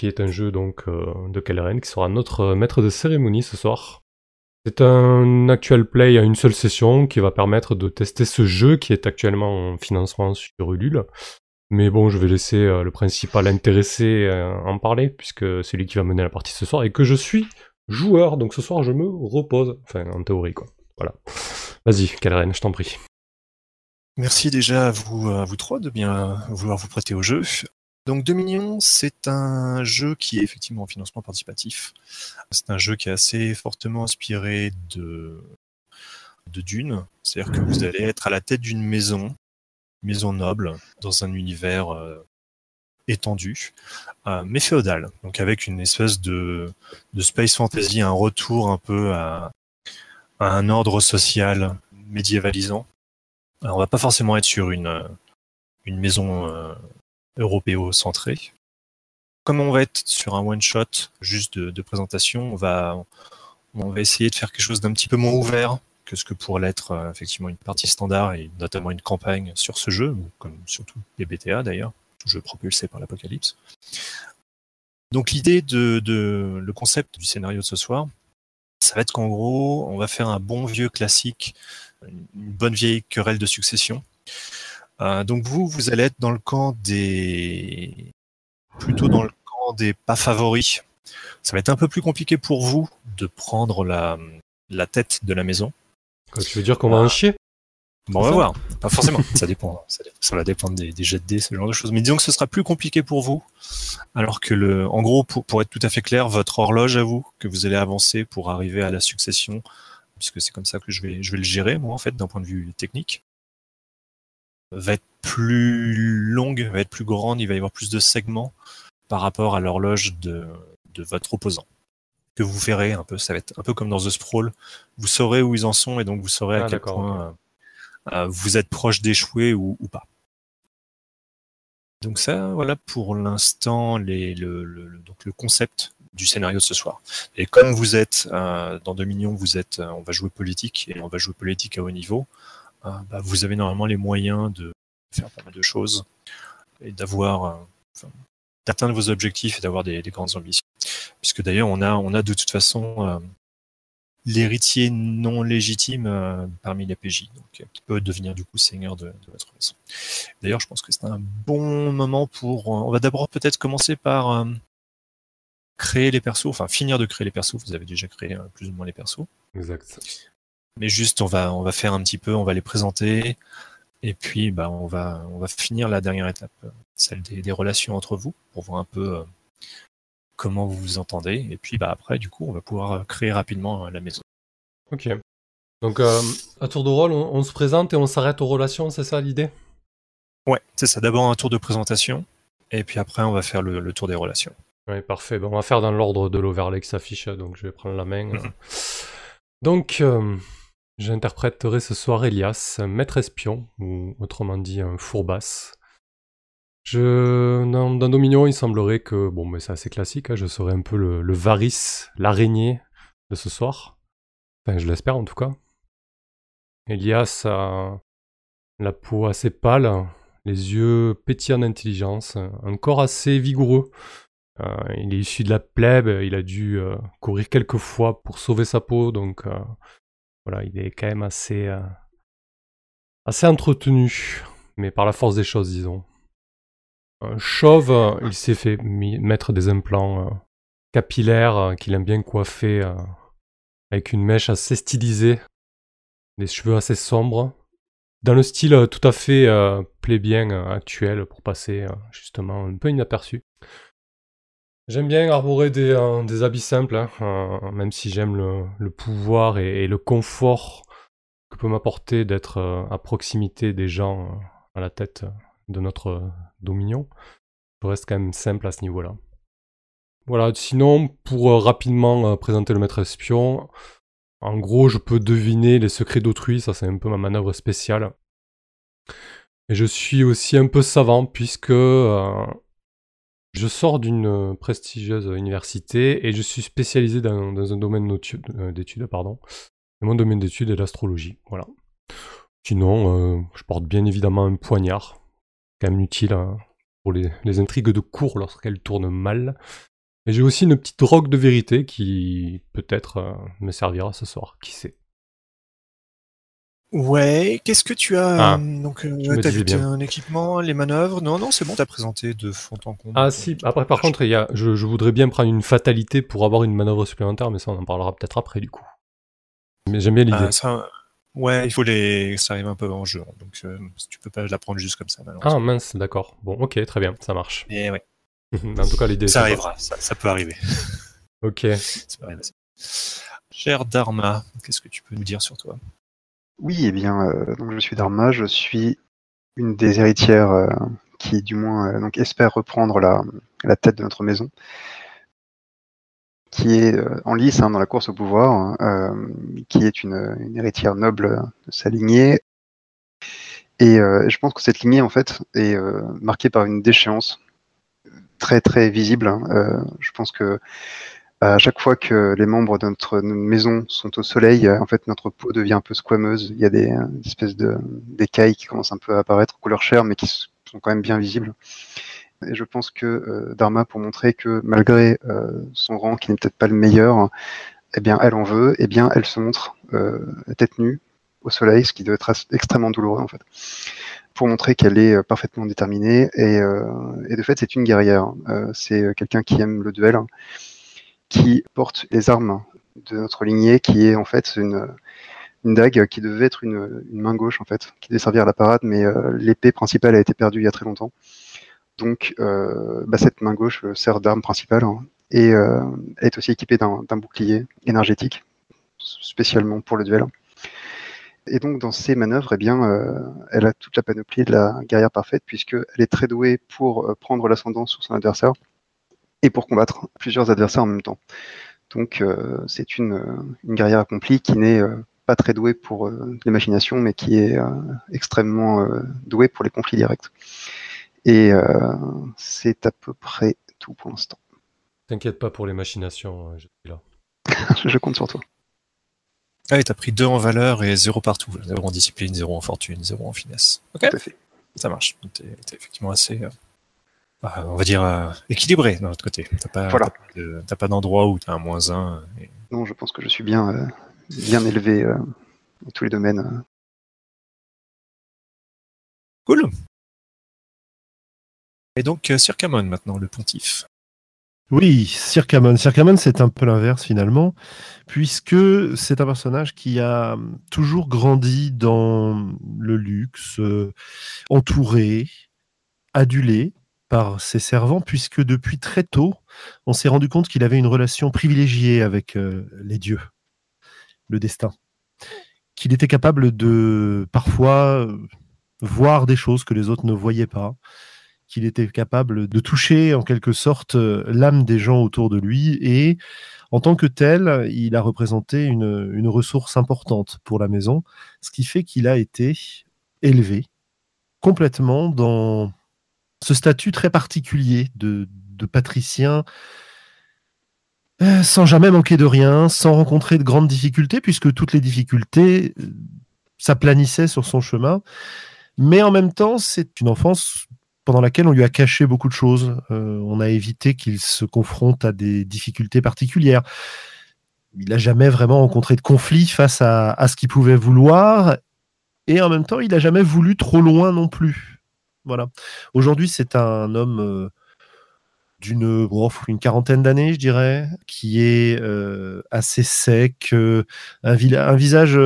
qui est un jeu donc de Kelleren, qui sera notre maître de cérémonie ce soir. C'est un actual play à une seule session qui va permettre de tester ce jeu qui est actuellement en financement sur Ulule. Mais bon, je vais laisser euh, le principal intéressé euh, en parler, puisque c'est lui qui va mener la partie ce soir, et que je suis joueur, donc ce soir je me repose. Enfin, en théorie, quoi. Voilà. Vas-y, Kalren, je t'en prie. Merci déjà à vous, à vous trois de bien vouloir vous prêter au jeu. Donc Dominion, c'est un jeu qui est effectivement en financement participatif. C'est un jeu qui est assez fortement inspiré de, Dune. C'est-à-dire que vous allez être à la tête d'une maison, maison noble, dans un univers euh, étendu, euh, mais féodal. Donc avec une espèce de, space fantasy, un retour un peu à, un ordre social médiévalisant. Alors, on va pas forcément être sur une, une maison euh, européo-centré. Comme on va être sur un one-shot juste de, présentation, on va, on va essayer de faire quelque chose d'un petit peu moins ouvert que ce que pourrait l'être euh, effectivement une partie standard et notamment une campagne sur ce jeu, comme surtout les BTA d'ailleurs, tout jeu propulsé par l'apocalypse. Donc l'idée de, de, le concept du scénario de ce soir, ça va être qu'en gros, on va faire un bon vieux classique, une bonne vieille querelle de succession, euh, donc vous, vous allez être dans le camp des... plutôt dans le camp des pas favoris. Ça va être un peu plus compliqué pour vous de prendre la, la tête de la maison. tu veux dire qu'on va en chier? Bon, on va voir. Pas forcément. ça dépend. Ça, va dépendre des, des, jets de dés, ce genre de choses. Mais disons que ce sera plus compliqué pour vous. Alors que le, en gros, pour, pour être tout à fait clair, votre horloge à vous, que vous allez avancer pour arriver à la succession, puisque c'est comme ça que je vais, je vais le gérer, moi, en fait, d'un point de vue technique va être plus longue, va être plus grande, il va y avoir plus de segments par rapport à l'horloge de, de votre opposant. Que vous verrez un peu, ça va être un peu comme dans The Sprawl. Vous saurez où ils en sont et donc vous saurez à ah, quel point euh, euh, vous êtes proche d'échouer ou, ou, pas. Donc ça, voilà pour l'instant les, le, le, donc le concept du scénario de ce soir. Et comme vous êtes euh, dans Dominion, vous êtes, on va jouer politique et on va jouer politique à haut niveau. Euh, bah, vous avez normalement les moyens de faire pas mal de choses et d'avoir euh, d'atteindre vos objectifs et d'avoir des, grandes ambitions. Puisque d'ailleurs, on a, on a de toute façon euh, l'héritier non légitime parmi les PJ, donc qui peut devenir du coup seigneur de, votre maison. D'ailleurs, je pense que c'est un bon moment pour. on va d'abord peut-être commencer par créer les persos, enfin finir de créer les persos. Vous avez déjà créé plus ou moins les persos. Exact. Mais juste, on va, on va faire un petit peu, on va les présenter, et puis bah, on, va, on va finir la dernière étape, celle des, relations entre vous, pour voir un peu euh, comment vous vous entendez. Et puis bah, après, du coup, on va pouvoir créer rapidement euh, la maison. Ok. Donc, euh, à tour de rôle, on, se présente et on s'arrête aux relations, c'est ça l'idée? Ouais, c'est ça. D'abord un tour de présentation, et puis après, on va faire le, tour des relations. Oui, parfait. On va faire dans l'ordre de l'overlay qui s'affiche, donc je vais prendre la main. Mhm. Donc, J'interpréterai ce soir Elias, maître espion, ou autrement dit un fourbasse. Je, dans, Dominion, il semblerait que, bon, mais c'est assez classique, hein, je serai un peu le, le varice, l'araignée de ce soir. Enfin, je l'espère en tout cas. Elias a la peau assez pâle, les yeux pétillants d'intelligence, un corps assez vigoureux. Euh, il est issu de la plèbe, il a dû euh, courir quelques fois pour sauver sa peau, donc euh, il est quand même assez, euh, assez entretenu, mais par la force des choses, disons. Un chauve, euh, il s'est fait mettre des implants euh, capillaires qu'il aime bien coiffer avec une mèche assez stylisée, des cheveux assez sombres, dans le style tout à fait plébien actuel pour passer justement un peu inaperçu. J'aime bien arborer des, euh, habits simples, hein, euh, même si j'aime le, pouvoir et, le confort que peut m'apporter d'être euh, à proximité des gens à la tête de notre dominion. Je reste quand même simple à ce niveau-là. Voilà, sinon, pour rapidement présenter le maître espion, en gros, je peux deviner les secrets d'autrui, ça c'est un peu ma manœuvre spéciale. Et je suis aussi un peu savant puisque je sors d'une euh, prestigieuse université et je suis spécialisé dans, un domaine euh, d'études, pardon. Et mon domaine d'études est l'astrologie, voilà. Sinon, euh, je porte bien évidemment un poignard, quand même utile hein, pour les, intrigues de cours lorsqu'elles tournent mal. Et j'ai aussi une petite drogue de vérité qui peut-être me servira ce soir, qui sait. Ouais, qu'est-ce que tu as Ah, Donc, euh, disais vu bien. un équipement, les manœuvres? Non, non, c'est bon, t'as présenté de fond en comble. Ah si, après par contre, il y a, je, je voudrais bien prendre une fatalité pour avoir une manœuvre supplémentaire, mais ça on en parlera peut-être après du coup. Mais j'aime bien l'idée. Ah, ça, ouais, il faut les. Ça arrive un peu en jeu, hein, donc euh, tu peux pas la prendre juste comme ça, malheureusement. Ah mince, d'accord. Bon, ok, très bien, ça marche. Et ouais, en tout cas, l'idée ça arrivera, ça, ça peut arriver. Ok. Ça peut arriver. Cher Dharma, qu'est-ce que tu peux nous dire sur toi? Oui, eh bien, euh, donc je suis Dharma, je suis une des héritières euh, qui, du moins, euh, donc espère reprendre la, tête de notre maison, qui est en lice hein, dans la course au pouvoir, hein, qui est une, une héritière noble de sa lignée. Et je pense que cette lignée, en fait, est marquée par une déchéance très très visible. hein. Je pense que à chaque fois que les membres de notre maison sont au soleil, euh, en fait, notre peau devient un peu squameuse. Il y a des, euh, espèces de d'écailles qui commencent un peu à apparaître couleur chair, mais qui sont quand même bien visibles. Et je pense que euh, Dharma, pour montrer que malgré euh, son rang, qui n'est peut-être pas le meilleur, eh bien, elle en veut, eh bien, elle se montre euh, tête nue au soleil, ce qui doit être extrêmement douloureux, en fait, pour montrer qu'elle est euh, parfaitement déterminée. Et, et de fait, c'est une guerrière. C'est quelqu'un qui aime le duel, qui porte les armes de notre lignée, qui est en fait une, une dague qui devait être une, une main gauche, en fait, qui devait servir à la parade, mais euh, l'épée principale a été perdue il y a très longtemps. Donc, euh, bah, cette main gauche euh, sert d'arme principale hein, et euh, est aussi équipée d'un bouclier énergétique, spécialement pour le duel. Et donc, dans ces manœuvres, eh bien, elle a toute la panoplie de la guerrière parfaite, puisqu'elle est très douée pour prendre l'ascendant sur son adversaire et pour combattre plusieurs adversaires en même temps. Donc, euh, c'est une, euh, une guerrière accomplie qui n'est euh, pas très douée pour euh, les machinations, mais qui est euh, extrêmement euh, douée pour les conflits directs. Et euh, c'est à peu près tout pour l'instant. T'inquiète pas pour les machinations, euh, je suis là. Je compte sur toi. Ah oui, t'as pris 2 en valeur et 0 partout. 0 en discipline, 0 en fortune, 0 en finesse. Ok, Tout à fait. ça marche. T'es effectivement assez, euh, on va dire, euh, équilibré d'un autre côté. T'as pas, Voilà. t'as pas d'endroit où t'as un moins 1. Et... Non, je pense que je suis bien, euh, bien élevé euh, dans tous les domaines. Cool. Et donc, euh, Sir Camon, maintenant, le pontife. Oui, Circamon. Circamon, c'est un peu l'inverse finalement, puisque c'est un personnage qui a toujours grandi dans le luxe, entouré, adulé par ses servants, puisque depuis très tôt, on s'est rendu compte qu'il avait une relation privilégiée avec euh, les dieux, le destin, qu'il était capable de parfois euh, voir des choses que les autres ne voyaient pas, qu'il était capable de toucher en quelque sorte euh, l'âme des gens autour de lui. Et en tant que tel, il a représenté une, une ressource importante pour la maison, ce qui fait qu'il a été élevé complètement dans ce statut très particulier de, patricien, euh, sans jamais manquer de rien, sans rencontrer de grandes difficultés, puisque toutes les difficultés euh, s'aplanissaient sur son chemin. Mais en même temps, c'est une enfance pendant laquelle on lui a caché beaucoup de choses. Euh, on a évité qu'il se confronte à des difficultés particulières. Il n'a jamais vraiment rencontré de conflit face à ce qu'il pouvait vouloir. Et en même temps, il n'a jamais voulu trop loin non plus. Aujourd'hui, c'est un homme euh, d'une oh, une quarantaine d'années, je dirais, qui est euh, assez sec, euh, un, visage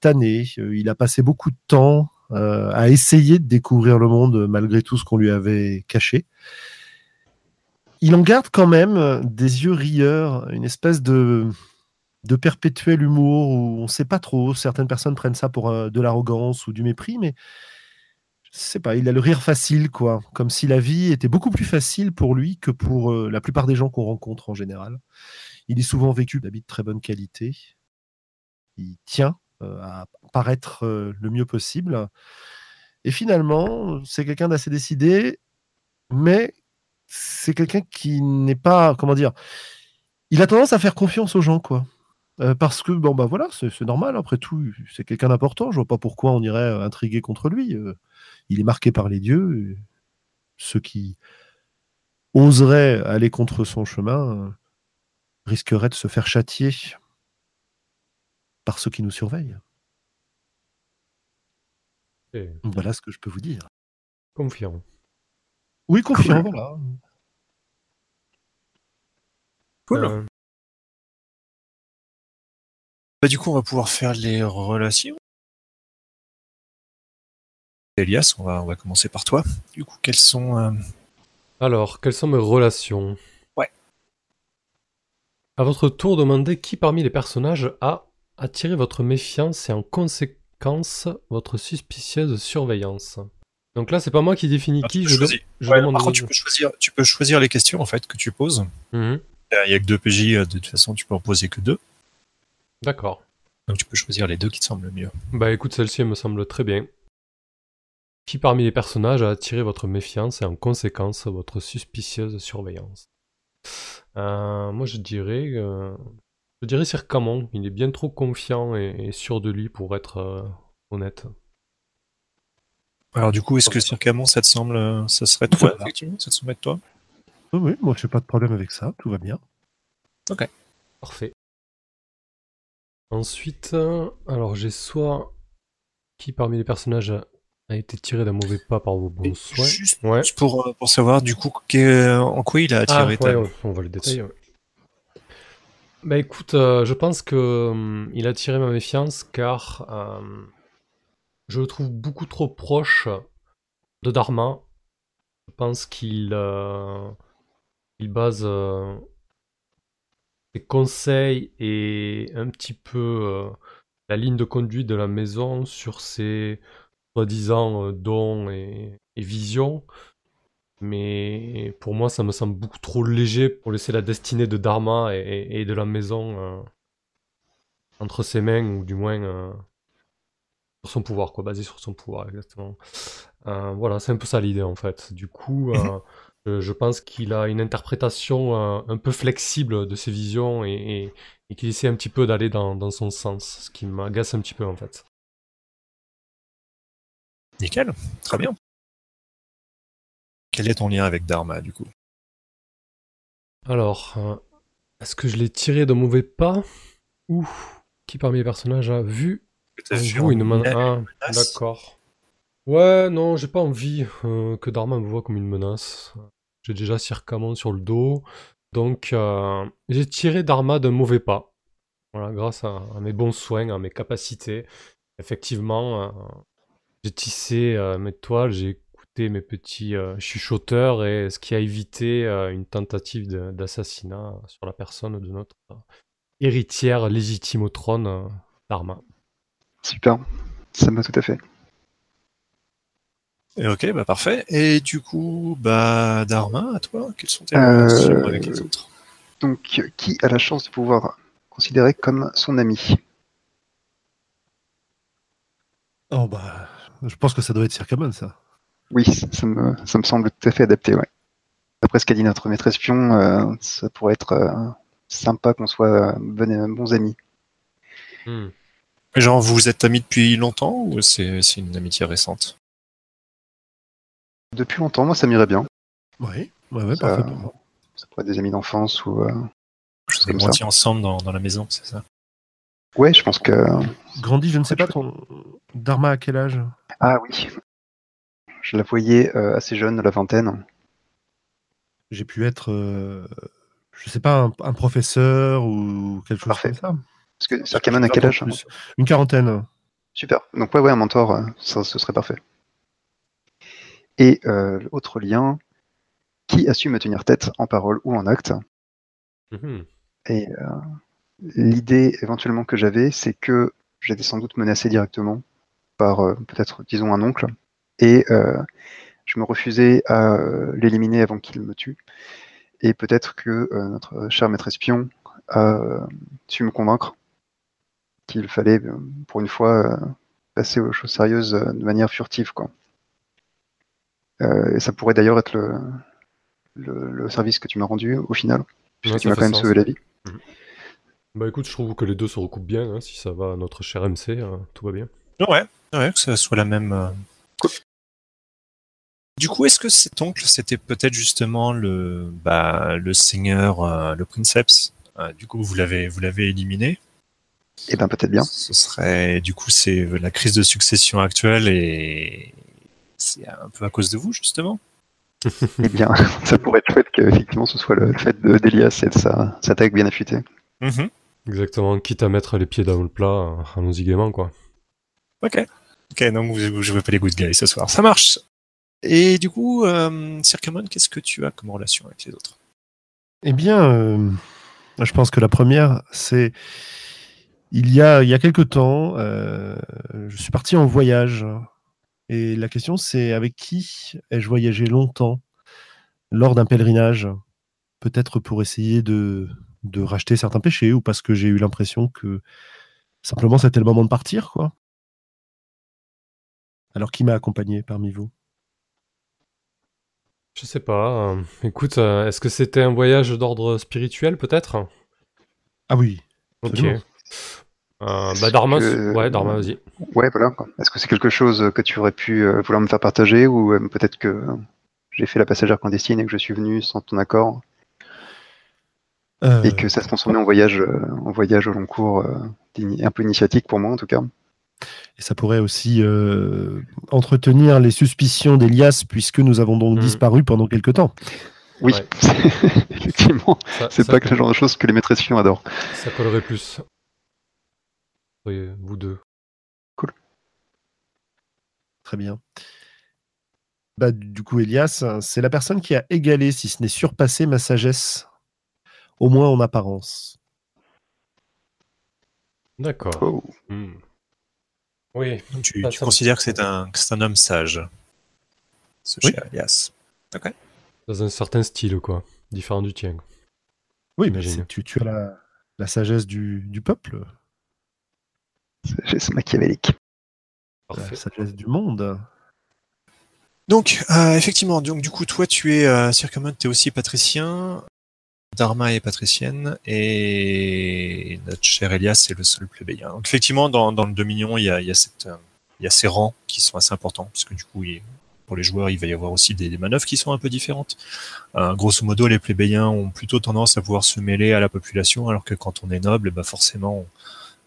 tanné. Il a passé beaucoup de temps à essayer de découvrir le monde malgré tout ce qu'on lui avait caché. Il en garde quand même des yeux rieurs, une espèce de, de perpétuel humour où on ne sait pas trop. Certaines personnes prennent ça pour de l'arrogance ou du mépris, mais sais pas, il a le rire facile, quoi. Comme si la vie était beaucoup plus facile pour lui que pour euh, la plupart des gens qu'on rencontre en général. Il est souvent vécu d'habits de très bonne qualité. Il tient euh, à paraître euh, le mieux possible. Et finalement, c'est quelqu'un d'assez décidé, mais c'est quelqu'un qui n'est pas, comment dire, il a tendance à faire confiance aux gens, quoi. Parce que, bon, bah voilà, c'est c'est normal, après tout, c'est quelqu'un d'important, je vois pas pourquoi on irait intriguer contre lui. Il est marqué par les dieux, et ceux qui oserait aller contre son chemin euh, risquerait de se faire châtier par ceux qui nous surveillent. Et Voilà ce que je peux vous dire. confiant. Oui, confiant, voilà. Cool. Euh, Bah, du coup, on va pouvoir faire les relations. Elias, on va, on va commencer par toi. Du coup, quelles sont. euh, alors, quelles sont mes relations? Ouais. À votre tour, demandez qui parmi les personnages a attiré votre méfiance et en conséquence votre suspicieuse surveillance. Donc là, c'est pas moi qui définis ah, qui, je, de- je Ouais, demande. par contre, tu peux, choisir, tu peux choisir les questions en fait que tu poses. Mhm. Il n'y a que deux PJ, euh, de toute façon, tu peux en poser que deux. D'accord. Donc tu peux choisir les deux qui te semblent le mieux. Bah écoute, celle-ci elle me semble très bien. Qui parmi les personnages a attiré votre méfiance et en conséquence votre suspicieuse surveillance Euh, Moi je dirais, euh, je dirais Sir Camon. Il est bien trop confiant et, et sûr de lui pour être euh, honnête. Alors du coup, est-ce que Sir Camon, ça te semble, ça serait toi, Voilà. effectivement Ça te semble être toi? Oui, oui, moi, j'ai pas de problème avec ça, tout va bien. Parfait. Ensuite, alors j'ai soit qui parmi les personnages a, été tiré d'un mauvais pas par vos bons soins. Juste Ouais. pour, euh, pour savoir du coup en quoi il a Ah, attiré ta... ouais, on va le détailler. ouais. Bah écoute, euh, je pense que hum, il a attiré ma méfiance car euh, je le trouve beaucoup trop proche de Dharma. Je pense qu'il euh, il base euh, ses conseils et un petit peu euh, la ligne de conduite de la maison sur ses soi-disant euh, dons et, et visions. Mais pour moi, ça me semble beaucoup trop léger pour laisser la destinée de Dharma et, de la maison euh, entre ses mains, ou du moins euh, sur son pouvoir, quoi, basé sur son pouvoir, exactement. Euh, voilà, c'est un peu ça l'idée en fait. Du coup, je, pense qu'il a une interprétation un peu flexible de ses visions et, et- et qu'il essaie un petit peu d'aller dans, dans son sens, ce qui m'agace un petit peu en fait. Nickel, très bien. Quel est ton lien avec Dharma du coup? Alors, euh, est-ce que je l'ai tiré de mauvais pas? Ou qui parmi les personnages a vu vous une Ah, menace? d'accord. Ouais, non, j'ai pas envie euh, que Dharma me voit comme une menace. J'ai déjà Circamon sur le dos. Donc, euh, j'ai tiré Dharma d'un mauvais pas. Voilà, grâce à, à mes bons soins, à mes capacités. Effectivement, euh, j'ai tissé euh, mes toiles, j'ai écouté mes petits euh, chuchoteurs, et ce qui a évité euh, une tentative d'assassinat sur la personne de notre euh, héritière légitime au trône, euh, Dharma. Super, ça me va tout à fait. Et Ok, bah parfait. Et du coup, bah Dharma, à toi, quelles sont tes Euh, relations avec les autres? Donc, qui a la chance de pouvoir considérer comme son ami? Oh bah, je pense que ça doit être Circamon, ça. Oui, ça me, ça me semble tout à fait adapté, ouais. Après ce qu'a dit notre maître espion, euh, ça pourrait être euh, sympa qu'on soit euh, bon- bons amis. Hmm. Genre, vous êtes amis depuis longtemps ou c'est c'est une amitié récente? Depuis longtemps, moi, ça m'irait bien. Oui, ouais, ouais, Ça- parfait pour moi. Ça pourrait être des amis d'enfance ou euh, Vous grandi ensemble dans, dans la maison, c'est ça? Ouais, je pense que. Grandi, je ne sais pas, ton Dharma à quel âge? Ah oui. Je la voyais euh, assez jeune, la vingtaine. J'ai pu être, euh, je sais pas, un, un professeur ou quelque chose Parfait. comme ça. Parce que Sir Kaman, à quel âge? Plus. Une quarantaine. Super. Donc ouais, ouais, un mentor, euh, ça, ce serait parfait. Et euh, autre lien, qui a su me tenir tête en parole ou en acte? Mhm. Et euh, l'idée éventuellement que j'avais, c'est que j'étais sans doute menacé directement par euh, peut-être, disons, un oncle. Et euh, je me refusais à euh, l'éliminer avant qu'il me tue. Et peut-être que notre cher maître espion a su me convaincre qu'il fallait, pour une fois, passer aux choses sérieuses de manière furtive. Quoi. Et ça pourrait d'ailleurs être le, le, le service que tu m'as rendu au final, puisque Ouais, tu m'as quand même sens. sauvé la vie. Bah écoute, je trouve que les deux se recoupent bien, hein, si ça va à notre cher MC, euh, tout va bien. Ouais, ouais, que ça soit la même, euh, Du coup, est-ce que cet oncle, c'était peut-être justement le, bah, le seigneur, euh, le princeps euh, Du coup, vous l'avez, vous l'avez éliminé? Eh ben peut-être bien. Ce serait, du coup, c'est la crise de succession actuelle et c'est un peu à cause de vous, justement? Eh bien, ça pourrait être chouette qu'effectivement ce soit le fait de- d'Elias et de sa, sa tech bien affûtée. Mhm. Exactement, quitte à mettre les pieds dans le plat, euh, allons-y gaiement, quoi. Ok. Ok, donc ne jouez pas les good guys ce soir. Ça marche. Et du coup, euh, Circamon, qu'est-ce que tu as comme relation avec les autres? Eh bien, euh, je pense que la première, c'est il y a, il y a quelque temps, euh, je suis parti en voyage. Et la question, c'est avec qui ai-je voyagé longtemps lors d'un pèlerinage? Peut-être pour essayer de, de racheter certains péchés ou parce que j'ai eu l'impression que simplement c'était le moment de partir, quoi. Alors, qui m'a accompagné parmi vous? Je sais pas. euh, écoute, euh, est-ce que c'était un voyage d'ordre spirituel, peut-être? Ah oui, Ok. Euh, bah, Dharma, que- ouais, Dharma, vas-y. Ouais, voilà. Est-ce que c'est quelque chose que tu aurais pu euh, vouloir me faire partager ou euh, peut-être que j'ai fait la passagère clandestine et que je suis venu sans ton accord? Euh, et que ça se transformait en voyage, euh, en voyage au long cours euh, un peu initiatique pour moi en tout cas. Et ça pourrait aussi euh, entretenir les suspicions d'Elias, puisque nous avons donc Mhm. disparu pendant quelque temps. Oui, Ouais. effectivement. C'est pas que le genre de choses que les maîtresses filles adorent. Ça collerait plus. Oui, vous deux. Très bien. Bah, du coup, Elias, c'est la personne qui a égalé, si ce n'est surpassé, ma sagesse, au moins en apparence. D'accord. Oh. Hmm. Oui, tu, Ça, tu ça me- considères que c'est un, que c'est un homme sage, ce Oui. cher Elias. dans un certain style, quoi. Différent du tien. Oui, mais tu, tu as la, la sagesse du, du peuple, C'est machiavélique. Parfait. la sagesse du monde. Donc, euh, effectivement, donc du coup, toi, tu es euh, tu es aussi patricien. Dharma est patricienne et notre cher Elias est le seul plébéien. Donc, effectivement, dans, le Dominion, euh, il y a ces rangs qui sont assez importants, puisque du coup, pour les joueurs, il va y avoir aussi des, manœuvres qui sont un peu différentes. Euh, grosso modo, les plébéiens ont plutôt tendance à pouvoir se mêler à la population, alors que quand on est noble, ben forcément,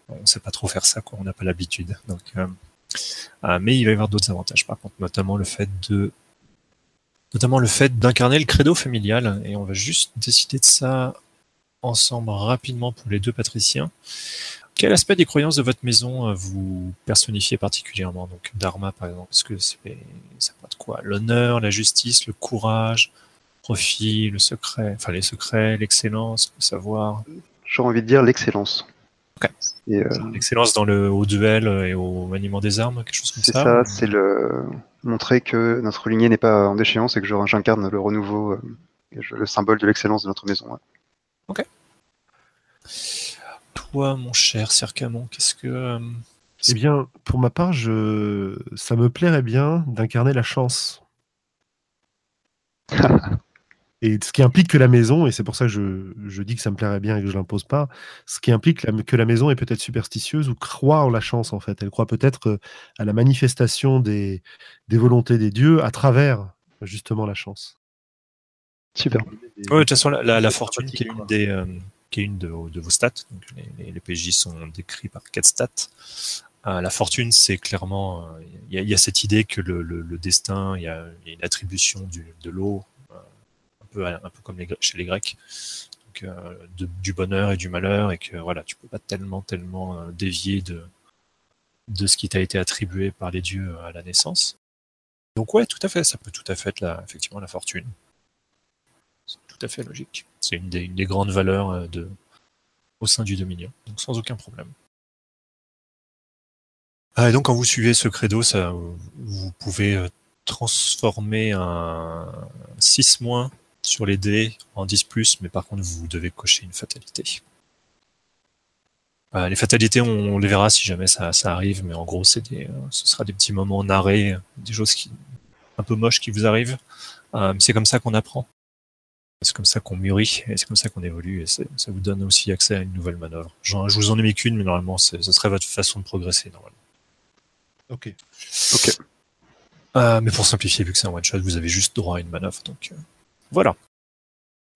on ne sait pas trop faire ça, quoi. on n'a pas l'habitude. Euh, mais il va y avoir d'autres avantages, par contre, notamment le fait de notamment le fait d'incarner le credo familial. Et on va juste décider de ça ensemble rapidement pour les deux patriciens. Quel aspect des croyances de votre maison euh, vous personnifiez particulièrement? Donc Dharma par exemple, est-ce que c'est ça peut être quoi? L'honneur, la justice, le courage, le profit, le secret, enfin les secrets, l'excellence, le savoir, J'aurais envie de dire l'excellence. Ok. Et, euh, l'excellence dans le au duel et au maniement des armes, quelque chose comme c'est ça. ça, ou- c'est le montrer que notre lignée n'est pas en déchéance et que je- j'incarne le renouveau, euh, le symbole de l'excellence de notre maison. ouais. Toi, mon cher Circamon, qu'est-ce que euh, Eh bien, pour ma part, je... ça me plairait bien d'incarner la chance. Et ce qui implique que la maison, et c'est pour ça que je, je dis que ça me plairait bien et que je l'impose pas, ce qui implique la- que la maison est peut-être superstitieuse ou croit en la chance en fait. Elle croit peut-être euh, à la manifestation des, des volontés des dieux à travers justement la chance. Super. Ouais, de toute façon, la, la- la C'est fortune qui est une des, euh, qui est une de, vos- de vos stats. Donc les, les- les PJ sont décrits par quatre stats. Euh, la fortune, c'est clairement, euh, il y, a- il y a cette idée que le, le- le destin, il y y a une attribution du, de l'eau, un peu comme chez les Grecs, euh, du bonheur et du malheur, et que voilà, tu peux pas tellement, tellement euh, dévier de, de ce qui t'a été attribué par les dieux à la naissance. Donc ouais, tout à fait, ça peut tout à fait être la, effectivement la fortune. C'est tout à fait logique. C'est une des, grandes valeurs euh, de, au sein du Dominion, donc sans aucun problème. Ah, et donc quand vous suivez ce credo, ça, vous pouvez euh, transformer un 6 moins sur les dés en 10 plus, mais par contre vous devez cocher une fatalité. Euh, les fatalités, on, on les verra si jamais ça, ça arrive, mais en gros, c'est des, euh, ce sera des petits moments narrés, des choses qui, un peu moches qui vous arrivent. Euh, mais c'est comme ça qu'on apprend. C'est comme ça qu'on mûrit et c'est comme ça qu'on évolue et ça vous donne aussi accès à une nouvelle manœuvre. Genre, je vous en ai mis qu'une, mais normalement, c'est- ce serait votre façon de progresser normalement. Ok. Ok. Euh, mais pour simplifier, vu que c'est un one-shot, vous avez juste droit à une manœuvre. Donc euh, voilà.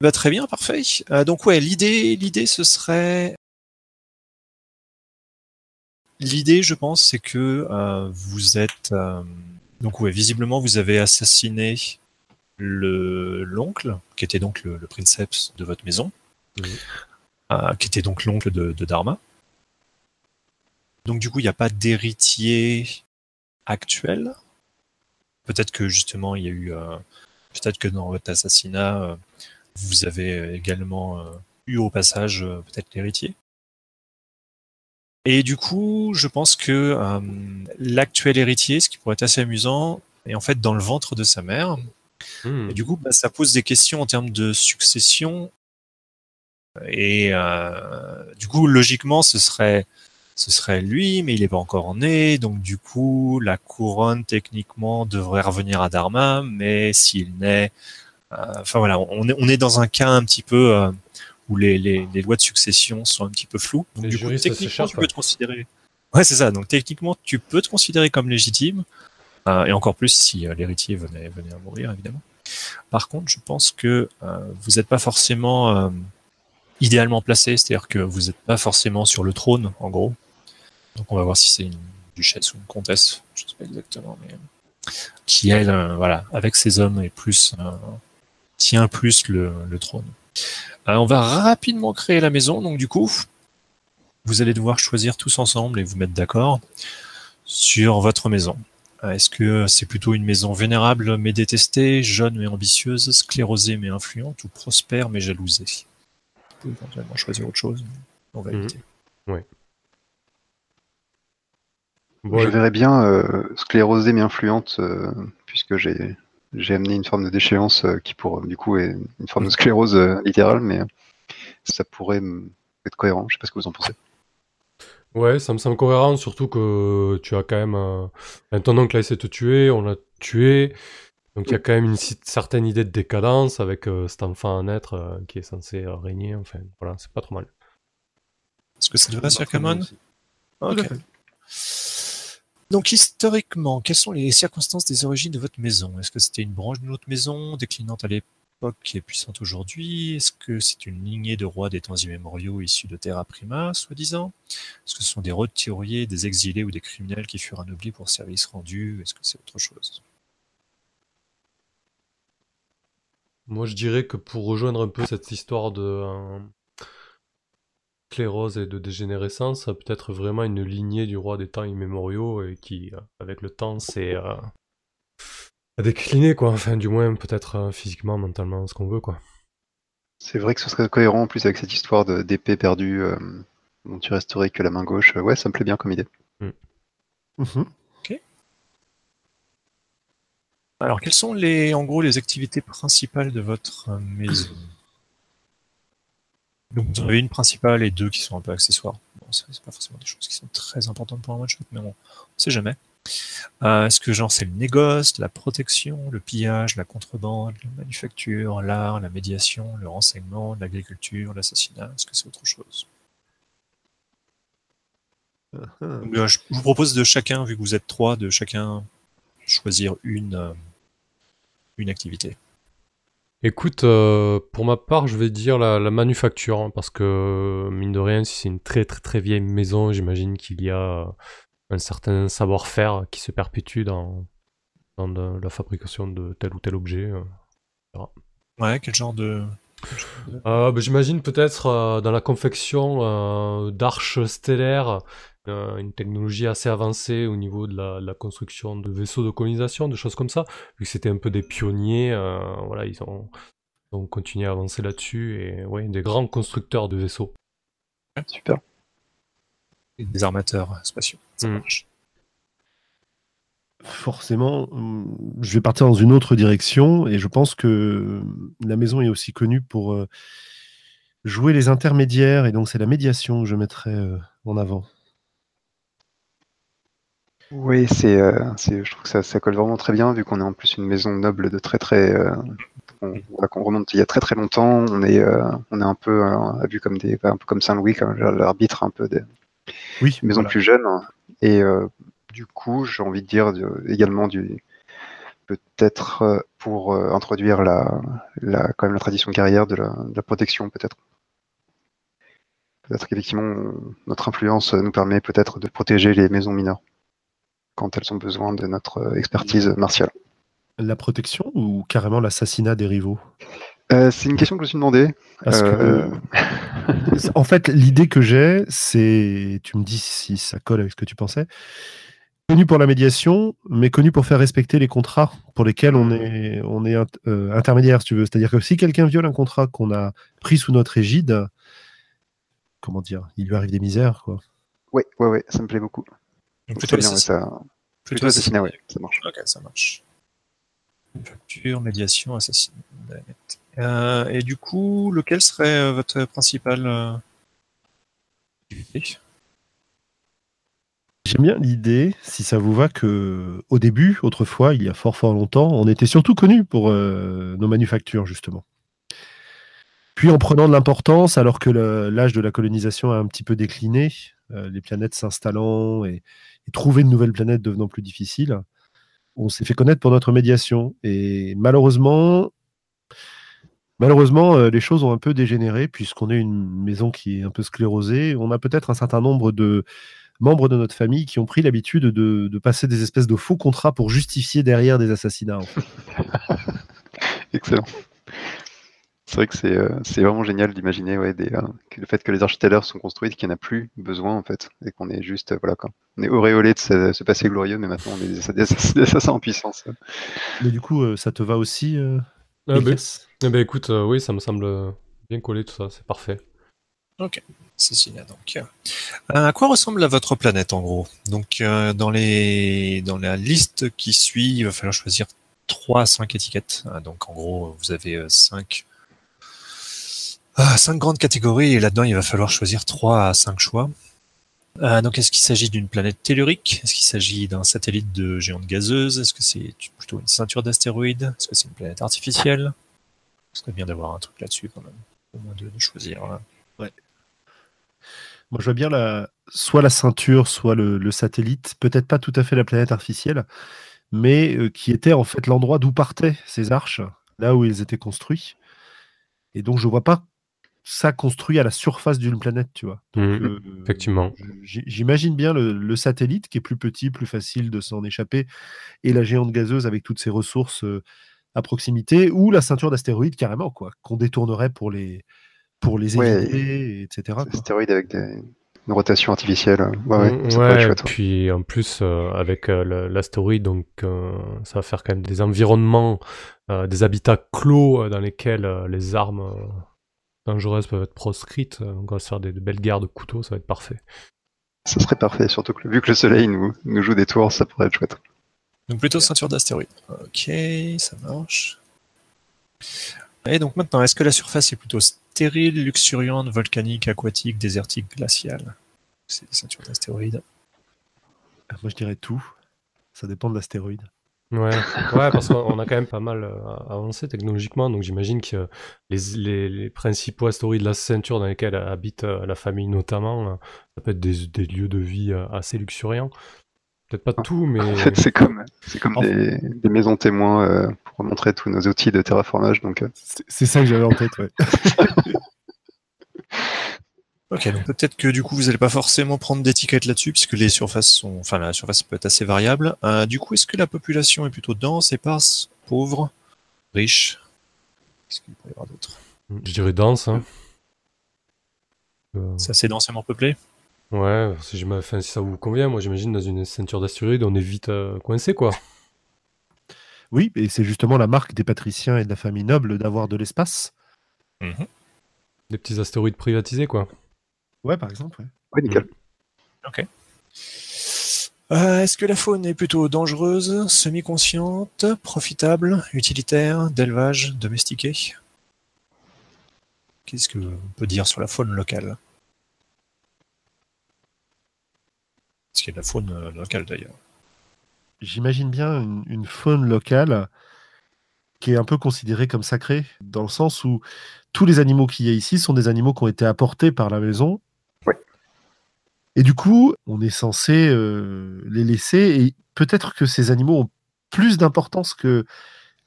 Bah, très bien, parfait. Euh, donc ouais, l'idée, l'idée, ce serait. L'idée, je pense, c'est que euh, vous êtes. euh, donc ouais, visiblement, vous avez assassiné le l'oncle, qui était donc le, le princeps de votre maison, euh, qui était donc l'oncle de, de Dharma. Donc du coup, il n'y a pas d'héritier actuel. Peut-être que justement, il y a eu, euh, peut-être que dans votre assassinat, euh, vous avez également euh, eu au passage euh, peut-être l'héritier. Et du coup, je pense que euh, l'actuel héritier, ce qui pourrait être assez amusant, est en fait dans le ventre de sa mère. Hmm. Et du coup, bah, ça pose des questions en termes de succession. Et euh, du coup, logiquement, ce serait, ce serait lui, mais il n'est pas encore né. Donc, du coup, la couronne, techniquement, devrait revenir à Dharma. Mais s'il naît... euh, Enfin, voilà, on est, on est dans un cas un petit peu euh, où les, les, les lois de succession sont un petit peu floues. Donc, Les du coup, techniquement, tu peux te considérer... Ouais, c'est ça. Donc, techniquement, tu peux te considérer comme légitime. Euh, et encore plus si euh, l'héritier venait, venait à mourir, évidemment. Par contre, je pense que euh, vous n'êtes pas forcément euh, idéalement placé, c'est-à-dire que vous n'êtes pas forcément sur le trône, en gros. Donc on va voir si c'est une duchesse ou une comtesse, je ne sais pas exactement, mais euh, qui elle, euh, voilà, avec ses hommes est plus euh, tient plus le, trône. On va rapidement créer la maison, donc du coup, vous allez devoir choisir tous ensemble et vous mettre d'accord sur votre maison. Est-ce que c'est plutôt une maison vénérable mais détestée, jeune mais ambitieuse, sclérosée mais influente ou prospère mais jalousée? Éventuellement choisir autre chose, on va Mhm. éviter. Bon, Je verrais bien euh, sclérosée mais influente, euh, puisque j'ai j'ai amené une forme de déchéance euh, qui pour du coup est une forme de sclérose euh, littérale, mais euh, ça pourrait être cohérent. Je sais pas ce que vous en pensez. Ouais, ça me semble cohérent, surtout que tu as quand même... Euh... enfin, ton oncle a essayé de te tuer, on l'a tué, donc il y a quand même une certaine idée de décadence avec euh, cet enfant à naître euh, qui est censé euh, régner, enfin voilà, c'est pas trop mal. Est-ce que ça te va, Sir Camon aussi. Ok. Donc historiquement, quelles sont les circonstances des origines de votre maison? Est-ce que c'était une branche d'une autre maison, déclinante à l'époque qui est puissante aujourd'hui? Est-ce que c'est une lignée de rois des temps immémoriaux issus de Terra Prima, soi-disant? Est-ce que ce sont des roturiers, des exilés ou des criminels qui furent anoblis pour service rendu? Est-ce que c'est autre chose? Moi, je dirais que pour rejoindre un peu cette histoire de euh, sclérose et de dégénérescence, ça peut être vraiment une lignée du roi des temps immémoriaux et qui, euh, avec le temps, s'est euh, a décliné, quoi. Enfin, du moins, peut-être euh, physiquement, mentalement, ce qu'on veut, quoi. C'est vrai que ce serait cohérent en plus avec cette histoire de- d'épée perdue euh, dont tu resterais que la main gauche. Ouais, ça me plaît bien comme idée. Mhm. Alors, quelles sont les, en gros, les activités principales de votre euh, maison? Donc, vous en avez une principale et deux qui sont un peu accessoires. Bon, c'est pas forcément des choses qui sont très importantes pour un one shot, mais on sait jamais. Euh, Est-ce que genre c'est le négoce, la protection, le pillage, la contrebande, la manufacture, l'art, la médiation, le renseignement, l'agriculture, l'assassinat? Est-ce que c'est autre chose? Ah. Donc, euh, je vous propose de chacun, vu que vous êtes trois, de chacun choisir une, euh, une activité. Écoute, euh, pour ma part, je vais dire la, la manufacture, hein, parce que, mine de rien, si c'est une très très très vieille maison, j'imagine qu'il y a euh, un certain savoir-faire qui se perpétue dans, dans de- la fabrication de tel ou tel objet. euh. Ouais, quel genre de. Euh, bah, j'imagine peut-être euh, dans la confection euh, d'arches stellaires, euh, une technologie assez avancée au niveau de la, de la construction de vaisseaux de colonisation, de choses comme ça. Vu que c'était un peu des pionniers, euh, voilà, ils ont, ils ont continué à avancer là-dessus et ouais, des grands constructeurs de vaisseaux. Super. Des armateurs spatiaux. Ça Mm. marche. Forcément, je vais partir dans une autre direction et je pense que la maison est aussi connue pour euh, jouer les intermédiaires et donc c'est la médiation que je mettrais euh, en avant. Oui, c'est, euh, c'est- je trouve que ça, ça colle vraiment très bien vu qu'on est en plus une maison noble de très très. euh, on, voilà, qu'on remonte il y a très très longtemps. On est, euh, on est un peu euh, vu comme des, un peu comme Saint-Louis, comme l'arbitre un peu des Oui, maisons voilà. plus jeunes. Et euh, du coup, j'ai envie de dire également du, peut-être pour introduire la, la, quand même la tradition guerrière de la, de la protection, peut-être. Peut-être qu'effectivement, notre influence nous permet peut-être de protéger les maisons mineures quand elles ont besoin de notre expertise martiale. La protection ou carrément l'assassinat des rivaux? Euh, c'est une question que je me suis demandé. Parce Euh, que, en fait, l'idée que j'ai, c'est, tu me dis si ça colle avec ce que tu pensais, connu pour la médiation, mais connu pour faire respecter les contrats pour lesquels on est, on est int- euh, intermédiaire, si tu veux. C'est-à-dire que si quelqu'un viole un contrat qu'on a pris sous notre égide, comment dire, il lui arrive des misères, quoi. Ouais, ouais, ouais, ça me plaît beaucoup. Donc plutôt bien, assassinat. ça, Plutôt plutôt assassinat, assassinat. ouais, ça marche. Ok, ça marche. Facture, médiation, assassinat. Euh, et du coup, lequel serait euh, votre principal euh, J'aime bien l'idée, si ça vous va, que au début, autrefois, il y a fort fort longtemps, on était surtout connu pour euh, nos manufactures, justement. Puis en prenant de l'importance, alors que l'âge de la colonisation a un petit peu décliné, euh, les planètes s'installant et, et trouver de nouvelles planètes devenant plus difficile, on s'est fait connaître pour notre médiation. Et malheureusement, malheureusement, euh, les choses ont un peu dégénéré puisqu'on est une maison qui est un peu sclérosée. On a peut-être un certain nombre de membres de notre famille qui ont pris l'habitude de, passer des espèces de faux contrats pour justifier derrière des assassinats. Excellent. C'est vrai que c'est euh, c'est vraiment génial d'imaginer ouais, des, euh, que le fait que les architectes sont construites, qu'il n'y en a plus besoin en fait, et qu'on est juste, euh, voilà quoi. On est auréolé de ce, ce passé glorieux, mais maintenant on est des, des des assassins en puissance. Mais du coup, euh, ça te va aussi euh, Ah, ben, Elias eh ben, écoute, euh, oui, ça me semble bien collé tout ça, c'est parfait. Assassinat, donc. Euh, à quoi ressemble votre planète, en gros? Donc, euh, dans, les... dans la liste qui suit, il va falloir choisir 3 à 5 étiquettes. Ah, donc, en gros, vous avez 5 cinq grandes catégories, et là-dedans, il va falloir choisir 3 à 5 choix. Euh, donc, est-ce qu'il s'agit d'une planète tellurique? Est-ce qu'il s'agit d'un satellite de géante gazeuse? Est-ce que c'est plutôt une ceinture d'astéroïdes? Est-ce que c'est une planète artificielle? Ce serait bien d'avoir un truc là-dessus, quand même. Au moins de, de choisir. hein. Moi, je vois bien la, soit la ceinture, soit le, satellite, peut-être pas tout à fait la planète artificielle, mais euh, qui était en fait l'endroit d'où partaient ces arches, là où ils étaient construits. Et donc, je vois pas ça construit à la surface d'une planète, tu vois. Donc, Mhm, euh, effectivement. J'imagine bien le, le satellite qui est plus petit, plus facile de s'en échapper, et la géante gazeuse avec toutes ses ressources euh, à proximité, ou la ceinture d'astéroïdes carrément, quoi, qu'on détournerait pour les, pour les Ouais. éviter, etc. C'est quoi. des stéroïdes avec des, une rotation artificielle. Ouais, ouais, Mm, être ouais, chouette. ouais. puis en plus, euh, avec euh, l'astéroïde, donc euh, ça va faire quand même des environnements, euh, des habitats clos euh, dans lesquels euh, les armes euh, dangereuses peuvent être proscrites. Euh, Donc on va se faire des, de belles guerres de couteaux, ça va être parfait. Ça serait parfait, surtout que vu que le soleil nous, nous joue des tours, ça pourrait être chouette. Donc plutôt ceinture d'astéroïdes. Ok, ça marche. Et donc maintenant, est-ce que la surface est plutôt stérile, luxuriante, volcanique, aquatique, désertique, glaciale? C'est des ceintures d'astéroïdes. Moi, je dirais tout. Ça dépend de l'astéroïde. Ouais, ouais parce qu'on a quand même pas mal euh, avancé technologiquement, donc j'imagine que les, les, les principaux astéroïdes de la ceinture dans lesquels habite euh, la famille notamment, euh, ça peut être des, des lieux de vie euh, assez luxuriants. Peut-être pas tout, mais... En fait, c'est comme, c'est comme En des, des maisons témoins euh, pour montrer tous nos outils de terraformage. Donc, euh, C'est c'est ça que j'avais en tête, ouais. Ok, donc peut-être que du coup vous n'allez pas forcément prendre d'étiquette là-dessus, puisque les surfaces sont, enfin la surface peut être assez variable. Euh, du coup, est-ce que la population est plutôt dense, éparse, pauvre, riche? Qu'est-ce qu'il peut y avoir d'autre Je dirais dense. Hein. Euh, C'est assez densément peuplé ouais, enfin, si ça vous convient, moi j'imagine dans une ceinture d'astéroïdes, on est vite euh, coincé, quoi. Oui, et c'est justement la marque des patriciens et de la famille noble d'avoir de l'espace. Mhm. Des petits astéroïdes privatisés, quoi. Ouais, par exemple. ouais. ouais, nickel. Euh, Est-ce que la faune est plutôt dangereuse, semi-consciente, profitable, utilitaire, d'élevage, domestiquée? Qu'est-ce que on peut dire sur la faune locale? Est-ce qu'il y a de la faune euh, locale d'ailleurs J'imagine bien une, une faune locale qui est un peu considérée comme sacrée, dans le sens où tous les animaux qu'il y a ici sont des animaux qui ont été apportés par la maison. Et du coup, on est censé euh, les laisser, et peut-être que ces animaux ont plus d'importance que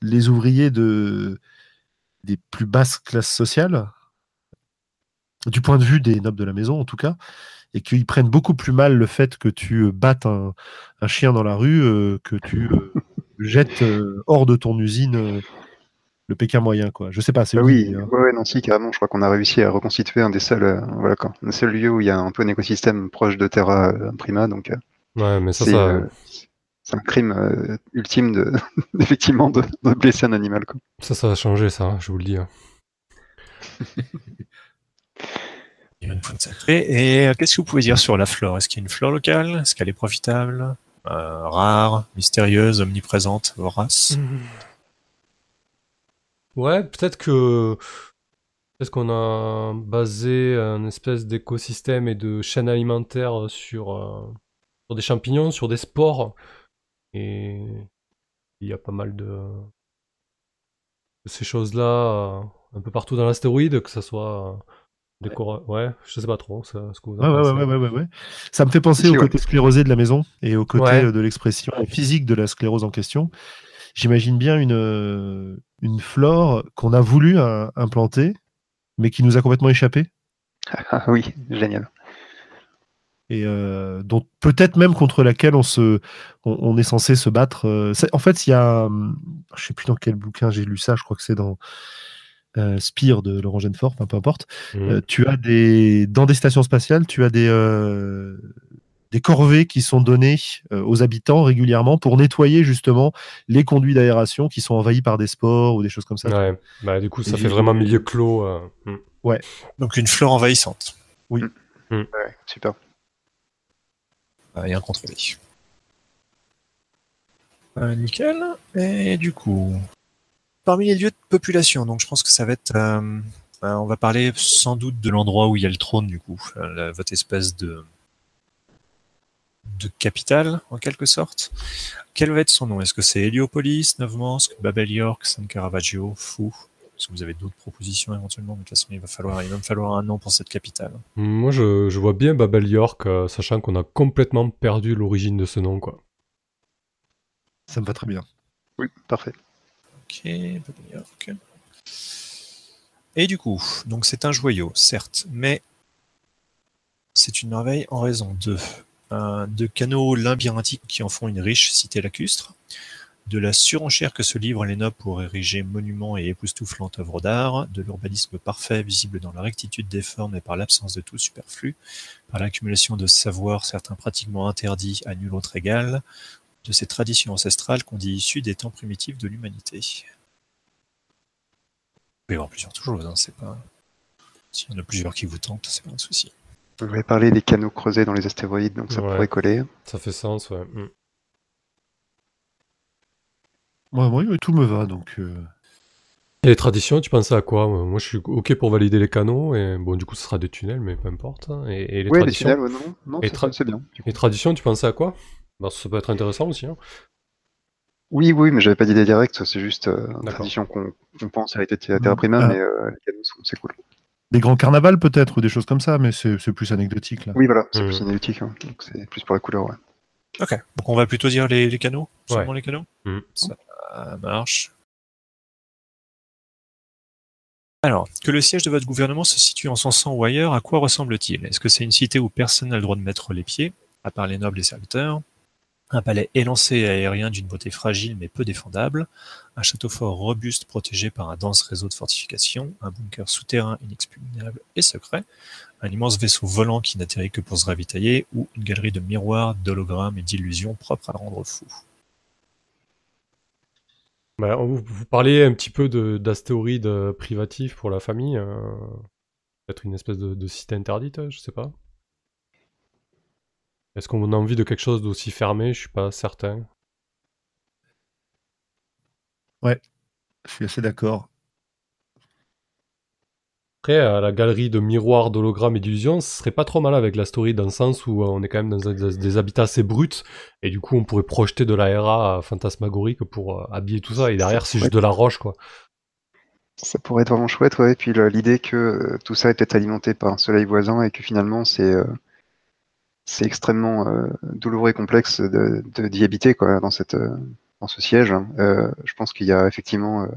les ouvriers de des plus basses classes sociales, du point de vue des nobles de la maison en tout cas, et qu'ils prennent beaucoup plus mal le fait que tu battes un, chien dans la rue, euh, que tu euh, jettes euh, hors de ton usine euh, le Pékin moyen, quoi. Je sais pas, c'est Bah oui, hein. ouais, ouais, non, si, carrément, je crois qu'on a réussi à reconstituer un des seuls, euh, voilà, quoi, un seul lieu où il y a un peu un écosystème proche de Terra euh, Prima, donc euh, Ouais, mais ça, c'est ça. euh, c'est un crime euh, ultime de, effectivement, de, de blesser un animal, quoi. Ça, ça va changer, ça, hein, je vous le dis. hein. Il y a une pointe sacrée. Et euh, qu'est-ce que vous pouvez dire sur la flore? Est-ce qu'il y a une flore locale? Est-ce qu'elle est profitable? Euh, Rare Mystérieuse Omniprésente Vorace? Ouais, peut-être que. Peut-être qu'on a basé un espèce d'écosystème et de chaîne alimentaire sur, euh, sur des champignons, sur des spores. Et il y a pas mal de, de ces choses-là euh, un peu partout dans l'astéroïde, que ça soit euh, décor... Ouais, je sais pas trop ça, ce que vous en Ouais, ouais, pensez. ouais, ouais, ouais, ouais. Ça me fait penser au ouais. côté sclérosé de la maison et au côté Ouais. euh, de l'expression physique de la sclérose en question. J'imagine bien une, euh, une flore qu'on a voulu euh, implanter, mais qui nous a complètement échappé. Ah oui, génial. Et euh, dont peut-être même contre laquelle on, se, on, on est censé se battre. euh, en fait, il y a. hum, Je sais plus dans quel bouquin j'ai lu ça, je crois que c'est dans euh, Spire de Laurent Genefort, enfin, peu importe. Euh, tu as des dans des stations spatiales, tu as des euh, des corvées qui sont données euh, aux habitants régulièrement pour nettoyer justement les conduits d'aération qui sont envahis par des spores ou des choses comme ça. Ouais, bah du coup, ça Et fait j'ai- vraiment milieu clos. euh, hmm. Donc une flore envahissante. Ouais, super. Euh, et incontrôlée. Euh, nickel. Et du coup, parmi les lieux de population, donc je pense que ça va être. euh, euh, on va parler sans doute de l'endroit où il y a le trône, du coup, euh, la- votre espèce de de capitale, en quelque sorte. Quel va être son nom? Est-ce que c'est Héliopolis, Novmansk, Babel York, San Caravaggio, Fou Est-ce que vous avez d'autres propositions éventuellement? Mais De toute façon, il va falloir, il va me falloir un nom pour cette capitale. Moi, je, je vois bien Babel York, euh, sachant qu'on a complètement perdu l'origine de ce nom, quoi. Ça me va très bien. Oui, parfait. Ok, Babel York. Et du coup, donc c'est un joyau, certes, mais c'est une merveille en raison de, de canaux labyrinthiques qui en font une riche cité lacustre, de la surenchère que se livrent les nobles pour ériger monuments et époustouflantes œuvres d'art, de l'urbanisme parfait visible dans la rectitude des formes et par l'absence de tout superflu, par l'accumulation de savoirs certains pratiquement interdits à nul autre égal, de ces traditions ancestrales qu'on dit issues des temps primitifs de l'humanité. Il peut plusieurs choses, hein, c'est pas. S'il y en a plusieurs qui vous tentent, c'est pas un souci. Vous avez parlé des canaux creusés dans les astéroïdes, donc ça Ouais. pourrait coller. Ça fait sens, ouais. hmm. Ouais, moi, tout me va donc. euh, Et les traditions, tu pensais à quoi? Moi, je suis OK pour valider les canaux, et bon, du coup, ce sera des tunnels, mais peu importe. hein. Et, et les Oui, les traditions? tunnels, ouais, non, non, Et c'est- tra- c'est bien. Les traditions, tu pensais à quoi? Bah, Ça peut être intéressant aussi. Hein. Oui, oui, mais j'avais pas d'idée directe, c'est juste euh, une tradition qu'on pense hériter de Terra Prima, Ah. mais euh, les canaux, sont- c'est cool. Des grands carnavals peut-être ou des choses comme ça, mais c'est plus anecdotique là. Oui, voilà, c'est Mhm. plus analytique, hein, donc c'est plus pour la couleur, ouais. Ok. Donc on va plutôt dire les, les canaux? Ouais. Seulement les canaux? Mhm. Ça marche. Alors, que le siège de votre gouvernement se situe en son sang ou ailleurs, à quoi ressemble-t-il? Est-ce que c'est une cité où personne n'a le droit de mettre les pieds, à part les nobles et serviteurs? Un palais élancé et aérien d'une beauté fragile mais peu défendable? Un château fort robuste protégé par un dense réseau de fortifications Un bunker souterrain inexpugnable et secret un immense vaisseau volant qui n'atterrit que pour se ravitailler, ou une galerie de miroirs, d'hologrammes et d'illusions propres à rendre fou. Bah, vous, parliez un petit peu de- d'astéroïdes privatifs pour la famille. euh, Peut-être une espèce de, cité interdite, je sais pas. Est-ce qu'on a envie de quelque chose d'aussi fermé? Je suis pas certain. Je suis assez d'accord. Après, à la galerie de miroirs, d'hologrammes et d'illusions, ce serait pas trop mal avec l'astéroïde dans le sens où euh, on est quand même dans des, habitats assez bruts et du coup on pourrait projeter de la RA fantasmagorique pour euh, habiller tout ça et derrière c'est juste de la roche quoi. Ça pourrait être vraiment chouette, ouais. Et puis l'idée que euh, tout ça est peut-être alimenté par un soleil voisin et que finalement c'est euh, c'est extrêmement euh, douloureux et complexe de de- d'y habiter, quoi, dans cette, euh, dans ce siège. Euh, je pense qu'il y a effectivement euh,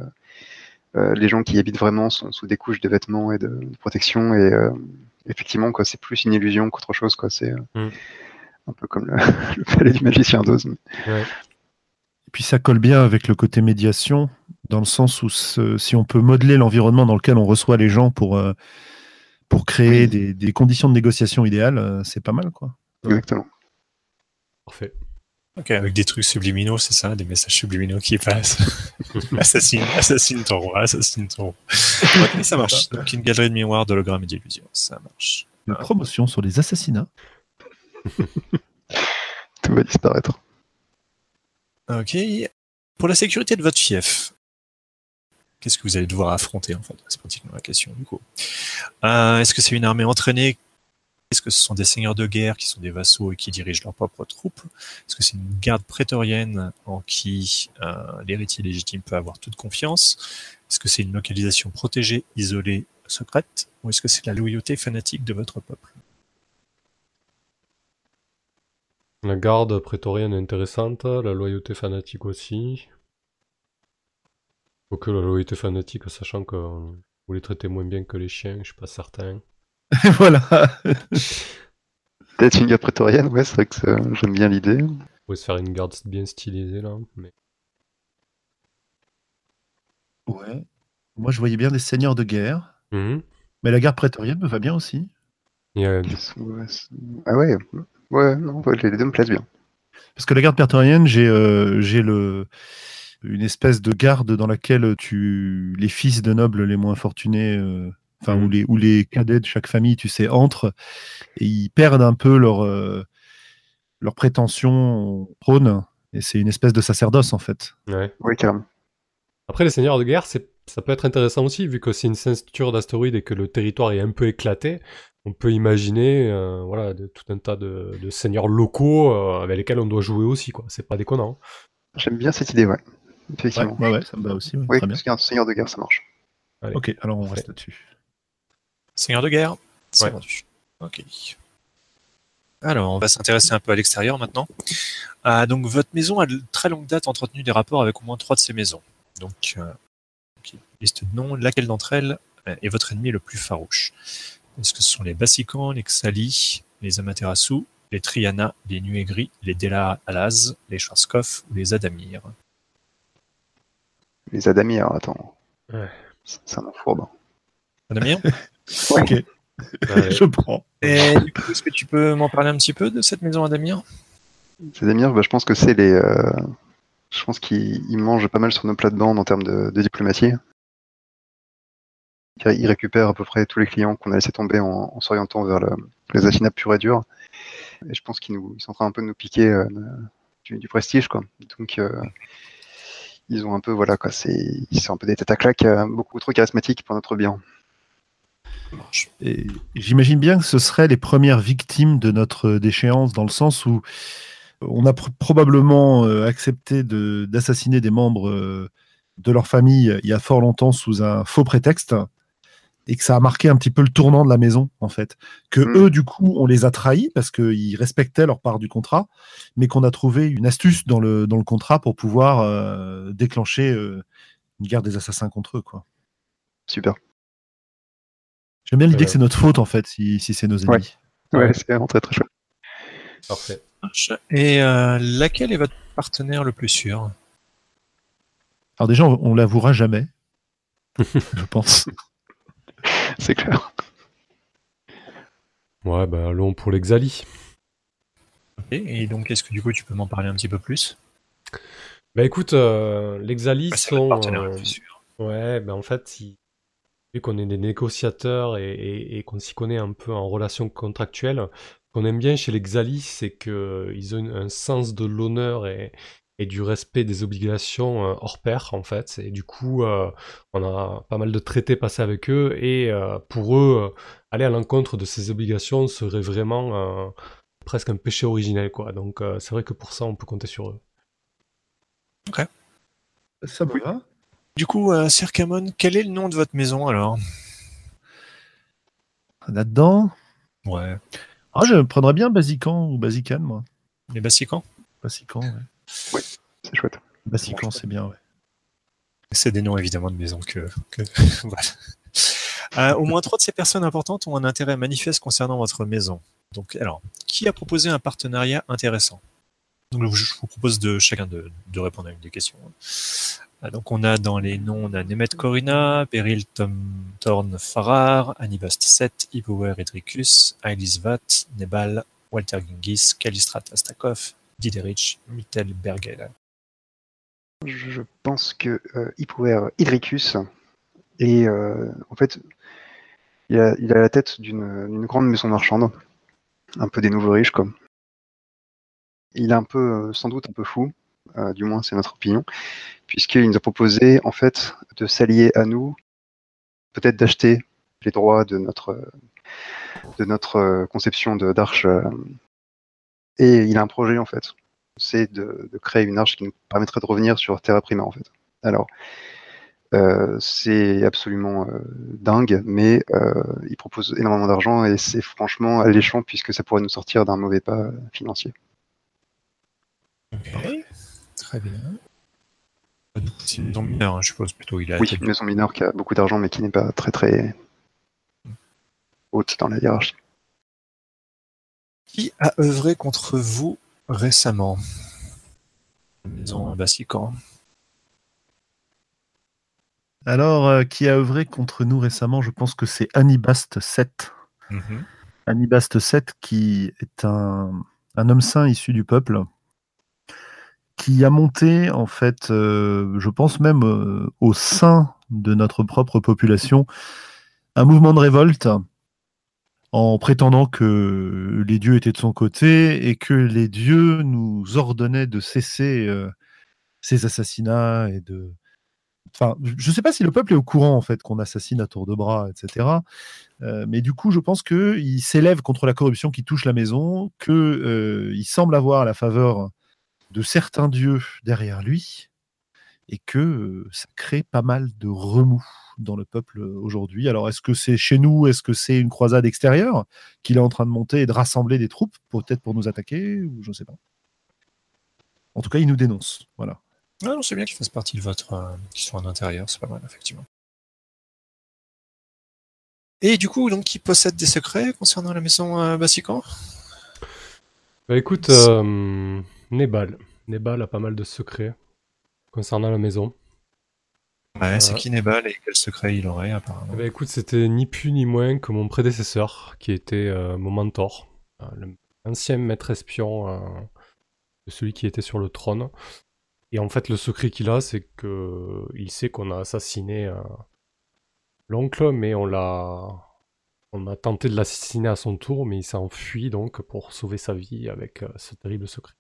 euh, les gens qui y habitent vraiment sont sous des couches de vêtements et de, de protection et euh, effectivement quoi, c'est plus une illusion qu'autre chose quoi. C'est euh, Mm. un peu comme le, le palais du magicien d'Oz. mais- Ouais. Et puis ça colle bien avec le côté médiation, dans le sens où ce- si on peut modeler l'environnement dans lequel on reçoit les gens pour, euh, pour créer Oui. des, des conditions de négociation idéales, euh, c'est pas mal. quoi. Exactement. Parfait. Ok, avec des trucs subliminaux, c'est ça, des messages subliminaux qui passent. assassine, assassine ton roi, assassine ton roi. Ok, ça marche. Donc une galerie de miroirs, d'hologrammes et d'illusions, ça marche. Une promotion sur les assassinats. Tout va disparaître. Ok. Pour la sécurité de votre fief, qu'est-ce que vous allez devoir affronter en fait? C'est pratiquement la question du coup. Euh, Est-ce que c'est une armée entraînée Est-ce que ce sont des seigneurs de guerre qui sont des vassaux et qui dirigent leurs propres troupes? Est-ce que c'est une garde prétorienne en qui euh, l'héritier légitime peut avoir toute confiance? Est-ce que c'est une localisation protégée, isolée, secrète? Ou est-ce que c'est la loyauté fanatique de votre peuple? La garde prétorienne est intéressante, la loyauté fanatique aussi. Quoique la loyauté fanatique, sachant que vous les traitez moins bien que les chiens, je suis pas certain. voilà. Peut-être une guerre prétorienne, ouais, c'est vrai que j'aime bien l'idée. Vous pouvez se faire une garde bien stylisée là, mais Ouais. Moi, je voyais bien des seigneurs de guerre, Mhm. mais la garde prétorienne me va bien aussi. A du- Ah ouais, ouais, non, les deux me plaisent bien. Parce que la garde prétorienne, j'ai euh, j'ai le une espèce de garde dans laquelle tu les fils de nobles les moins fortunés, euh, enfin où les où les cadets de chaque famille, tu sais, entrent et ils perdent un peu leur euh, leur prétention au trône. Et c'est une espèce de sacerdoce en fait. ouais. Oui, carrément. Après, les seigneurs de guerre, c'est, ça peut être intéressant aussi, vu que c'est une ceinture d'astéroïdes et que le territoire est un peu éclaté. On peut imaginer, euh, voilà, de- tout un tas de, de seigneurs locaux euh, avec lesquels on doit jouer aussi, quoi. C'est pas déconnant. J'aime bien cette idée, ouais. Effectivement. ouais, ouais, ça me va aussi. ouais, oui, très bien. parce qu'un seigneur de guerre, ça marche. Allez. Ok, alors on reste là-dessus. Seigneur de guerre C'est Ouais. vendu. Ok. Alors, on va s'intéresser un peu à l'extérieur maintenant. Ah, donc, votre maison a de très longue date entretenu des rapports avec au moins trois de ces maisons. Donc, euh, liste de noms. Laquelle d'entre elles est votre ennemi le plus farouche? Est-ce que ce sont les Bassicans, les Xali, les Amaterasu, les Triana, les Nuegri, les Dela Alaz, les Schwarzkopf ou les Adamir? Les Adamirs, attends. Ouais. C'est c'est un nom fourbe. Adamir? Ok, je prends. Et du coup, est-ce que tu peux m'en parler un petit peu de cette maison Adamir Les Adamirs, bah, je pense que c'est les. euh, Je pense qu'ils ils mangent pas mal sur nos plates-bandes en termes de, de diplomatie. Ils récupèrent à peu près tous les clients qu'on a laissé tomber en, en s'orientant vers le, les assassinats purs et durs. Et je pense qu'ils ils sont en train un peu de nous piquer euh, du, du prestige, quoi. Donc, euh, ils ont un peu, voilà, quoi. C'est, ils sont un peu des têtes à claques, beaucoup trop charismatiques pour notre bien. J'imagine bien que ce seraient les premières victimes de notre déchéance, dans le sens où on a pr- probablement euh, accepté de- d'assassiner des membres euh, de leur famille il y a fort longtemps sous un faux prétexte, et que ça a marqué un petit peu le tournant de la maison, en fait. Que Mm. eux, du coup, on les a trahis parce qu'ils respectaient leur part du contrat, mais qu'on a trouvé une astuce dans le, dans le contrat pour pouvoir euh, déclencher euh, une guerre des assassins contre eux, quoi. Super. J'aime bien l'idée Euh, que c'est notre faute, en fait, si, si c'est nos ennemis. Ouais, Ouais. c'est vraiment très très chouette. Parfait. Et euh, laquelle est votre partenaire le plus sûr? Alors déjà, on, on l'avouera jamais, je pense. C'est clair. Ouais, bah allons pour l'Exali. Ok, Et donc, est-ce que du coup, tu peux m'en parler un petit peu plus? Bah écoute, euh, l'Exali Ah, C'est votre sont... partenaire euh, le plus sûr. Ouais, ben en fait, il- vu qu'on est des négociateurs et, et- et qu'on s'y connaît un peu en relation contractuelle, ce qu'on aime bien chez les Xali, c'est qu'ils ont une- un sens de l'honneur et, et du respect des obligations euh, hors pair, en fait. Et du coup, euh, on a pas mal de traités passés avec eux, et euh, pour eux, euh, aller à l'encontre de ces obligations serait vraiment euh, presque un péché originel, quoi. Donc euh, c'est vrai que pour ça, on peut compter sur eux. Ça me va? Du coup, euh, Sir Camon, quel est le nom de votre maison alors? Là-dedans, Ouais. ah, je prendrais bien Basican ou Basican, moi. Les Bassicans Basican, ouais. C'est chouette. Bassican, c'est bien, ouais. C'est des noms évidemment de maisons que. que... voilà. Euh, au moins trois de ces personnes importantes ont un intérêt manifeste concernant votre maison. Donc, alors, qui a proposé un partenariat intéressant? Donc, je vous propose de chacun de, de répondre à une des questions. Euh, Donc, on a dans les noms, on a Nemet Corina, Beryl Tom Thorn Farrar, Anibast Set, Ipower Edricus, Ailis Vat, Nebal, Walter Gingis, Kalistrat Astakov, Diderich, Mittel Bergel. Je pense que euh, Hippower Hydricus est euh, en fait il a, il a la tête d'une d'une grande maison marchande, un peu des nouveaux riches comme. Il est un peu euh, sans doute un peu fou, euh, du moins c'est notre opinion, puisqu'il nous a proposé en fait de s'allier à nous, peut-être d'acheter les droits de notre de notre euh, conception d'arche. euh, et il a un projet en fait, c'est de, créer une arche qui nous permettrait de revenir sur Terra Prima en fait. Alors, c'est absolument dingue, mais il propose énormément d'argent et c'est franchement alléchant puisque ça pourrait nous sortir d'un mauvais pas financier. Très bien. C'est une maison mineure, hein, je suppose plutôt. Il a Oui, une maison mineure qui a beaucoup d'argent mais qui n'est pas très très haute dans la hiérarchie. Qui a œuvré contre vous récemment? Maison Bassican. Alors, euh, qui a œuvré contre nous récemment? Je pense que c'est Anibast 7. Mhm. Anibast 7, qui est un, un homme saint issu du peuple, qui a monté, en fait, euh, je pense même euh, au sein de notre propre population, un mouvement de révolte en prétendant que les dieux étaient de son côté et que les dieux nous ordonnaient de cesser euh, ces assassinats et de... Enfin, je ne sais pas si le peuple est au courant en fait qu'on assassine à tour de bras, etc. Mais du coup, je pense qu'il s'élève contre la corruption qui touche la maison, qu'il semble avoir la faveur de certains dieux derrière lui, et que ça crée pas mal de remous dans le peuple aujourd'hui. Alors, est-ce que c'est chez nous? Est-ce que c'est une croisade extérieure qu'il est en train de monter et de rassembler des troupes, peut-être pour nous attaquer, ou je ne sais pas? En tout cas, il nous dénonce. Voilà. Ah non, c'est bien qu'il fasse partie de votre. Euh, qui soit en intérieur, c'est pas mal, effectivement. Et du coup, donc, qui possède des secrets concernant la maison euh, Bassican? Bah écoute, euh, Nebal. Nebal a pas mal de secrets concernant la maison. Ouais, c'est Euh. qui Nebal et quel secret il aurait, apparemment Eh ben, écoute, c'était ni plus ni moins que mon prédécesseur, qui était euh, mon mentor, euh, l'ancien maître espion de celui qui était sur le trône. Et en fait, le secret qu'il a, c'est que il sait qu'on a assassiné l'oncle, mais on l'a, on a tenté de l'assassiner à son tour, mais il s'est enfui donc pour sauver sa vie avec euh, ce terrible secret.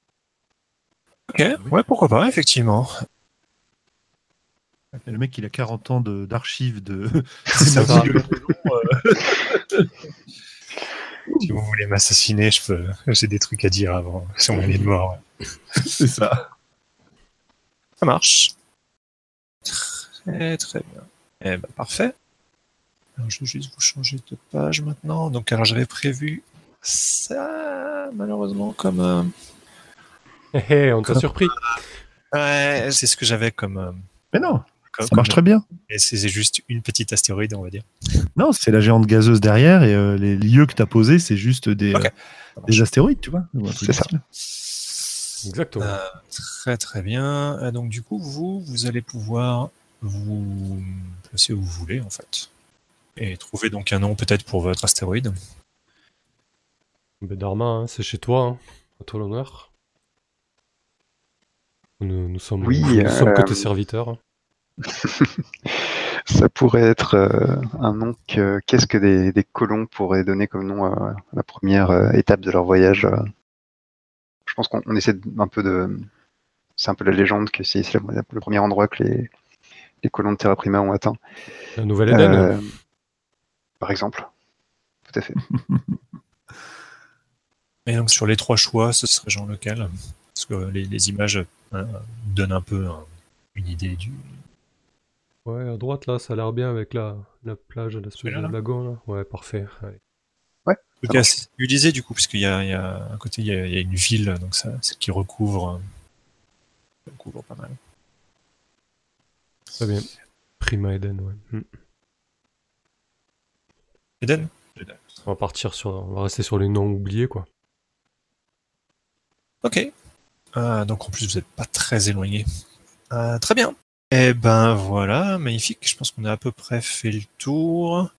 Ok, ouais, pourquoi pas, effectivement. Et le mec, il a 40 ans de- d'archives de. Ça va. Si vous voulez m'assassiner, je peux. J'ai des trucs à dire avant, sur mon lit de mort. C'est ça. Ça marche. Très très bien. Eh ben parfait. Alors, je vais juste vous changer de page maintenant. Donc alors j'avais prévu ça malheureusement comme euh, Hé, on t'a surpris. ouais c'est ce que j'avais comme, euh, Mais non, comme- ça marche très bien. et c'est c'est juste une petite astéroïde on va dire. Non, c'est la géante gazeuse derrière et euh, les lieux que tu as posés, c'est juste des, Ok. euh, des astéroïdes, tu vois. ou un truc C'est ça. du style. Exactement. Euh, très très bien. Euh, Donc du coup vous vous allez pouvoir vous placer où vous voulez en fait et trouver donc un nom peut-être pour votre astéroïde. Ben, Dharma, hein, c'est chez toi, hein. à toi l'honneur. Nous, nous sommes, Oui, nous sommes euh, que tes serviteurs. Ça pourrait être euh, un nom que qu'est-ce que des, des colons pourraient donner comme nom à la première euh, étape de leur voyage. euh? Je pense qu'on on essaie de- un peu de. C'est un peu la légende que c'est le premier endroit que les, les colons de Terra Prima ont atteint. La Nouvelle-Éden. Euh, par exemple. Tout à fait. Et donc sur les trois choix, ce serait genre lequel Parce que les, les images euh, donnent un peu hein, une idée du. Ouais, à droite là, ça a l'air bien avec la, la plage, l'espèce de lagon là. Ouais, parfait. Allez. En tout Ça cas, marche. c'est utilisé du coup, puisqu'il y a, il y a à côté il y a, il y a une ville, donc ça, c'est qui recouvre, euh, ça recouvre pas mal. Très bien. Prima Eden, ouais. Hmm. Eden On va partir sur, on va rester sur les noms oubliés, quoi. Ok. Ah, donc en plus, vous n'êtes pas très éloigné. Ah, très bien. Eh ben voilà, magnifique. Je pense qu'on a à peu près fait le tour.